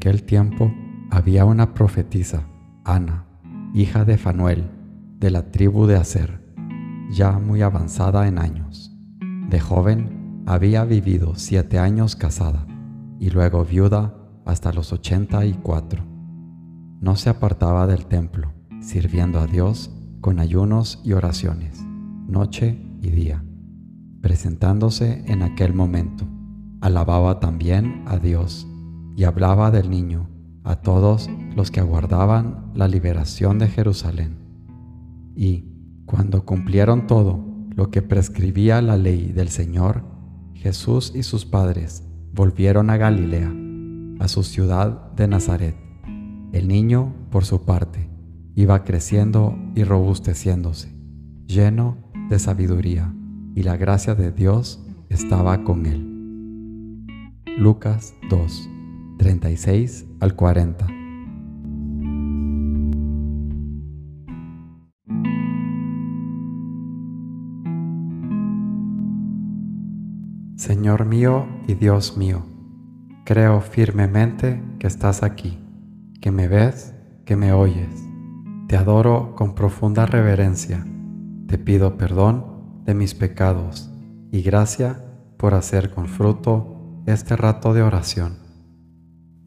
aquel tiempo había una profetisa, Ana, hija de Fanuel, de la tribu de Aser, ya muy avanzada en años. De joven había vivido siete años casada y luego viuda hasta los ochenta y cuatro. No se apartaba del templo, sirviendo a Dios con ayunos y oraciones, noche y día, presentándose en aquel momento. Alababa también a Dios y hablaba del niño a todos los que aguardaban la liberación de Jerusalén. Y, cuando cumplieron todo lo que prescribía la ley del Señor, Jesús y sus padres volvieron a Galilea, a su ciudad de Nazaret. El niño, por su parte, iba creciendo y robusteciéndose, lleno de sabiduría, y la gracia de Dios estaba con él. Lucas 2, 36 al 40. Señor mío y Dios mío, creo firmemente que estás aquí, que me ves, que me oyes. Te adoro con profunda reverencia. Te pido perdón de mis pecados y gracia por hacer con fruto este rato de oración.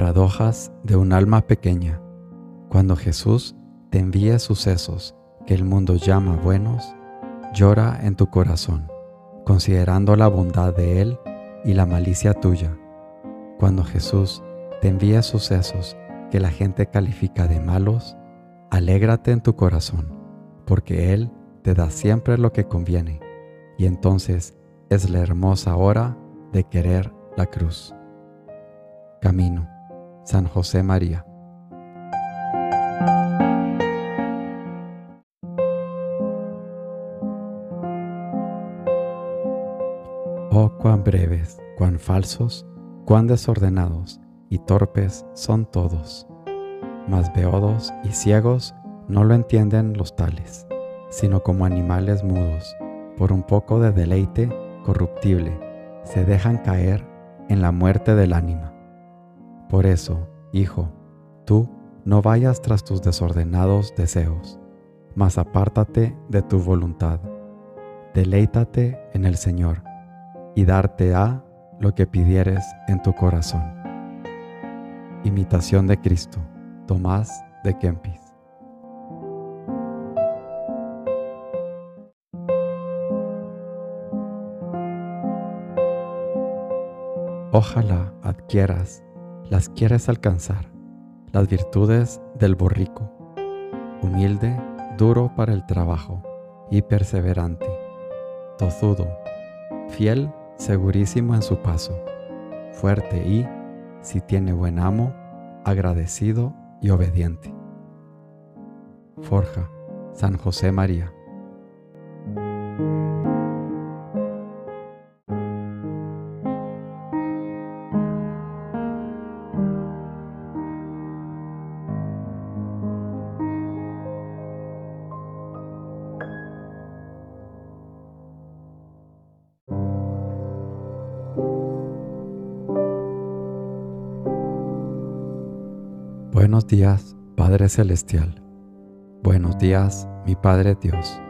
Paradojas de un alma pequeña. Cuando Jesús te envía sucesos que el mundo llama buenos, llora en tu corazón, considerando la bondad de Él y la malicia tuya. Cuando Jesús te envía sucesos que la gente califica de malos, alégrate en tu corazón, porque Él te da siempre lo que conviene, y entonces es la hermosa hora de querer la cruz. Camino. San José María. Oh, cuán breves, cuán falsos, cuán desordenados y torpes son todos. Mas beodos y ciegos no lo entienden los tales, sino como animales mudos, por un poco de deleite corruptible, se dejan caer en la muerte del ánima. Por eso, hijo, tú no vayas tras tus desordenados deseos, mas apártate de tu voluntad. Deleítate en el Señor, y darte a lo que pidieres en tu corazón. Imitación de Cristo, Tomás de Kempis. Ojalá adquieras las quieres alcanzar, las virtudes del borrico, humilde, duro para el trabajo y perseverante, tozudo, fiel, segurísimo en su paso, fuerte y, si tiene buen amo, agradecido y obediente. Forja, San José María. Buenos días, Padre Celestial. Buenos días, mi Padre Dios.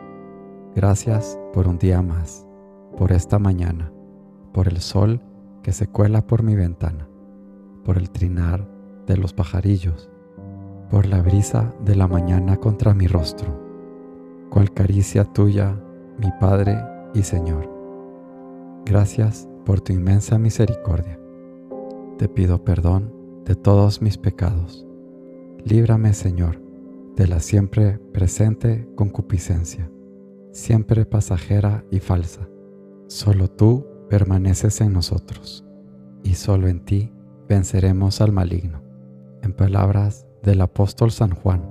Gracias por un día más, por esta mañana, por el sol que se cuela por mi ventana, por el trinar de los pajarillos, por la brisa de la mañana contra mi rostro. Cual caricia tuya, mi Padre y Señor. Gracias por tu inmensa misericordia. Te pido perdón de todos mis pecados Líbrame, Señor, de la siempre presente concupiscencia, siempre pasajera y falsa. Solo tú permaneces en nosotros. y solo en ti venceremos al maligno. En palabras del apóstol San Juan,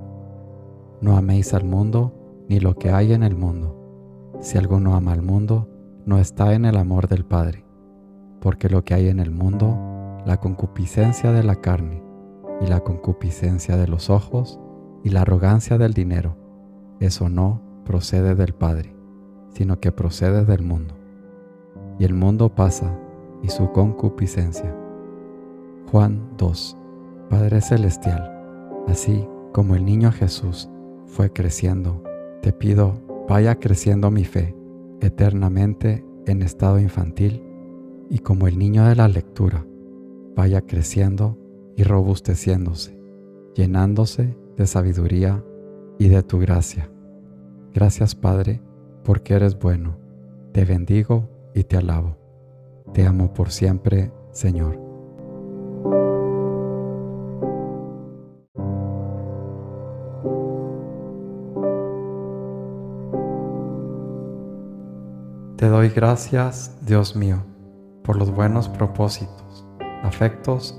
no améis al mundo ni lo que hay en el mundo. Si alguno ama al mundo, no está en el amor del Padre, porque lo que hay en el mundo, la concupiscencia de la carne, y la concupiscencia de los ojos, y la arrogancia del dinero, eso no procede del Padre, sino que procede del mundo. Y el mundo pasa, y su concupiscencia. Juan 2. Padre Celestial, así como el niño Jesús fue creciendo, te pido vaya creciendo mi fe eternamente en estado infantil y como el niño de la lectura vaya creciendo y robusteciéndose, llenándose de sabiduría y de tu gracia. Gracias Padre, porque eres bueno. Te bendigo y te alabo. Te amo por siempre, Señor. Te doy gracias, Dios mío, por los buenos propósitos, afectos